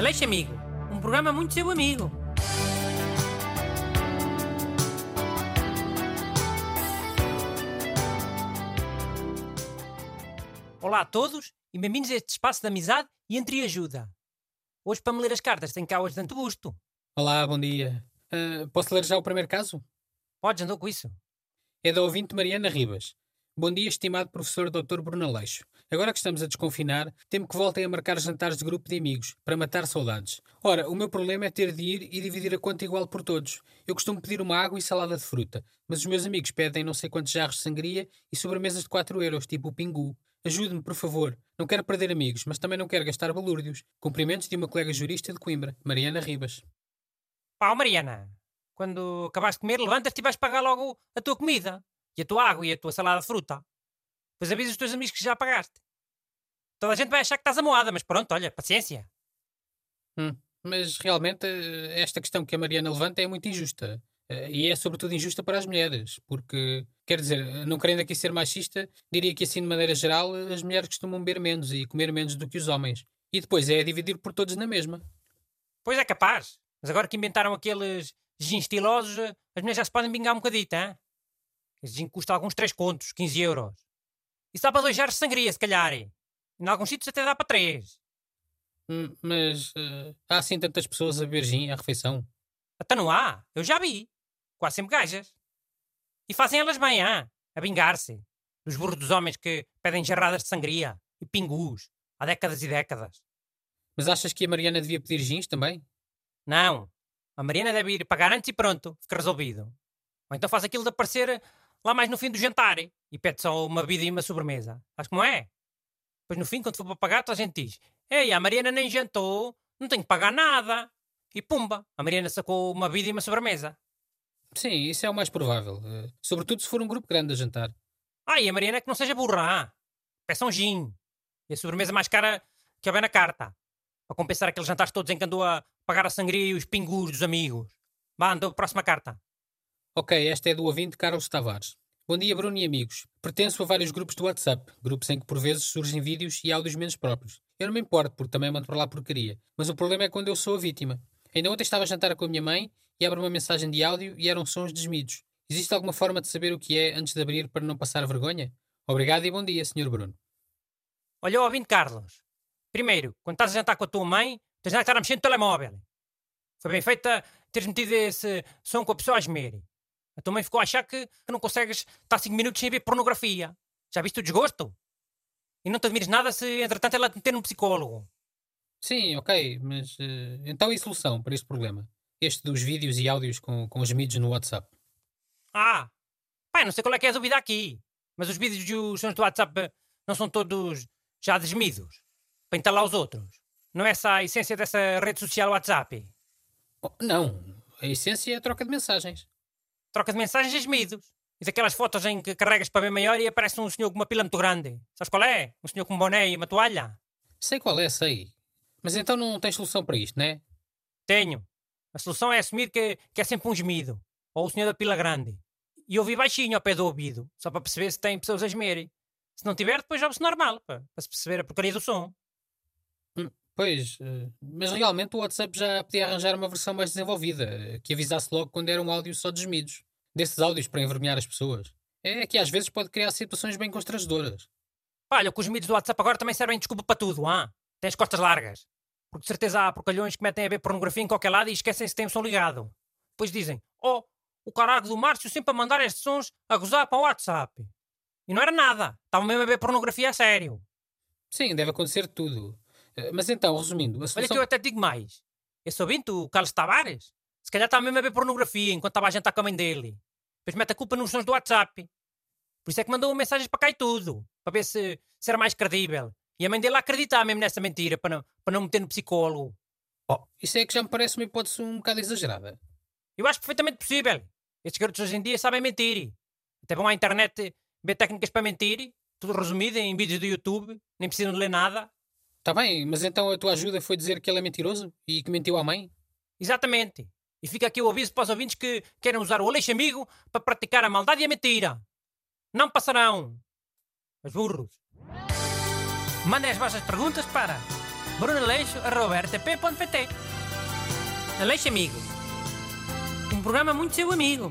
Aleixo Amigo, um programa muito seu amigo. Olá a todos e bem-vindos a este espaço de amizade e entreajuda. Hoje, para me ler as cartas, tenho cá o ajudante Busto. Olá, bom dia. Ah, posso ler já o primeiro caso? Podes, andou com isso. É da ouvinte Mariana Ribas. Bom dia, estimado professor Dr. Bruno Aleixo. Agora que estamos a desconfinar, temo que voltem a marcar jantares de grupo de amigos, para matar saudades. Ora, o meu problema é ter de ir e dividir a conta igual por todos. Eu costumo pedir uma água e salada de fruta, mas os meus amigos pedem não sei quantos jarros de sangria e sobremesas de 4 euros, tipo o pingu. Ajude-me, por favor. Não quero perder amigos, mas também não quero gastar balúrdios. Cumprimentos de uma colega jurista de Coimbra, Mariana Ribas. Ó Mariana, quando acabaste de comer, levantas-te e vais pagar logo a tua comida, e a tua água e a tua salada de fruta. Depois avisas os teus amigos que já pagaste. Toda a gente vai achar que estás amoada, mas pronto, olha, paciência. Hum, mas realmente eh, esta questão que a Mariana levanta é muito injusta. Eh, E é sobretudo injusta para as mulheres, porque, quer dizer, não querendo aqui ser machista, diria que assim de maneira geral as mulheres costumam beber menos e comer menos do que os homens. E depois é dividir por todos na mesma. Pois é capaz. Mas agora que inventaram aqueles gin estilosos, eh, as mulheres já se podem bingar um bocadito, hein? Esse gin custa alguns 3 contos, 15 euros. Isso dá para dois jarros de sangria, se calhar. Em alguns sítios até dá para 3. Hum, Mas eh, há assim tantas pessoas a beber gin à refeição. Até não há. Eu já vi. Quase sempre gajas. E fazem elas bem, hein? A vingar-se. Dos burros dos homens que pedem jarradas de sangria e pingus. Há décadas e décadas. Mas achas que a Mariana devia pedir gins também? Não. A Mariana deve ir pagar antes e pronto. Fica resolvido. Ou então faz aquilo de aparecer lá mais no fim do jantar e pede só uma bebida e uma sobremesa. Sabes como é? Depois no fim, quando for para pagar, toda a gente diz: Ei, a Mariana nem jantou, não tenho que pagar nada. E pumba, a Mariana sacou uma bebida e uma sobremesa. Sim, isso é o mais provável. eh, sobretudo se for um grupo grande a jantar. Ah, e a Mariana é que não seja burra. Peça um gin. E a sobremesa mais cara que houver na carta. Para compensar aqueles jantares todos em que andou a pagar a sangria e os pingus dos amigos. Vá, andou, próxima carta. Ok, esta é do ouvinte Carlos Tavares. Bom dia, Bruno e amigos. Pertenço a vários grupos do WhatsApp, grupos em que por vezes surgem vídeos e áudios menos próprios. Eu não me importo, porque também mando para lá porcaria. Mas o problema é quando eu sou a vítima. Ainda ontem estava a jantar com a minha mãe e abre uma mensagem de áudio e eram sons desmidos. Existe alguma forma de saber o que é antes de abrir para não passar vergonha? Obrigado e bom dia, Sr. Bruno. Olha, ouvinte Carlos. Primeiro, quando estás a jantar com a tua mãe, tens de estar a mexer no telemóvel. Foi bem feita teres metido esse som com a pessoa a gemer. A tua mãe ficou a achar que, que não consegues estar 5 minutos sem ver pornografia. Já viste o desgosto? E não te admires nada se, entretanto, ela te meter num psicólogo. Sim, ok, mas eh, então e solução para este problema? Este dos vídeos e áudios com, com gemidos no WhatsApp. Ah, pai, não sei qual é que é a dúvida aqui. Mas os vídeos e os sons do WhatsApp eh, não são todos já desmidos. Para entalar os outros. Não é essa a essência dessa rede social WhatsApp? Oh, não, a essência é a troca de mensagens. Troca de mensagens e gemidos. E daquelas fotos em que carregas para ver maior e aparece um senhor com uma pila muito grande. Sabes qual é? Um senhor com um boné e uma toalha. Sei qual é, sei. Mas então não tens solução para isto, né? Tenho. A solução é assumir que, que é sempre um gemido. Ou o senhor da pila grande. E ouvir baixinho ao pé do ouvido. Só para perceber se tem pessoas a gemer. Se não tiver, depois ouve-se normal. Para, para se perceber a porcaria do som. Pois, eh, mas realmente o WhatsApp já podia arranjar uma versão mais desenvolvida, eh, que avisasse logo quando era um áudio só de gemidos. Desses áudios para envergonhar as pessoas. É que às vezes pode criar situações bem constrangedoras. Olha, que os gemidos do WhatsApp agora também servem de desculpa para tudo, ah? Tens costas largas. Porque de certeza há porcalhões que metem a ver pornografia em qualquer lado e esquecem se tem o som ligado. Depois dizem, oh, o caralho do Márcio sempre a mandar estes sons a gozar para o WhatsApp. E não era nada. Estavam mesmo a ver pornografia a sério. Sim, deve acontecer tudo. Eh, Mas então, resumindo, Olha que eu até digo mais. Esse ouvinte, o Carlos Tavares, se calhar estava mesmo a ver pornografia enquanto estava a jantar com a mãe dele. Depois mete a culpa nos sons do WhatsApp. Por isso é que mandou mensagens para cá e tudo. Para ver se, se era mais credível. E a mãe dele acreditar mesmo nessa mentira, para não, para não meter no psicólogo. Oh, isso é que já me parece uma hipótese um bocado exagerada. Eu acho perfeitamente possível. Estes garotos hoje em dia sabem mentir. Até vão à internet ver técnicas para mentir, tudo resumido em vídeos do YouTube, nem precisam de ler nada. Está bem, mas então a tua ajuda foi dizer que ele é mentiroso e que mentiu à mãe? Exatamente. E fica aqui o aviso para os ouvintes que querem usar o Aleixo Amigo para praticar a maldade e a mentira. Não passarão. Os burros. Mandem as vossas perguntas para brunaleixo.rtp.pt Aleixo Amigo. Um programa muito seu amigo.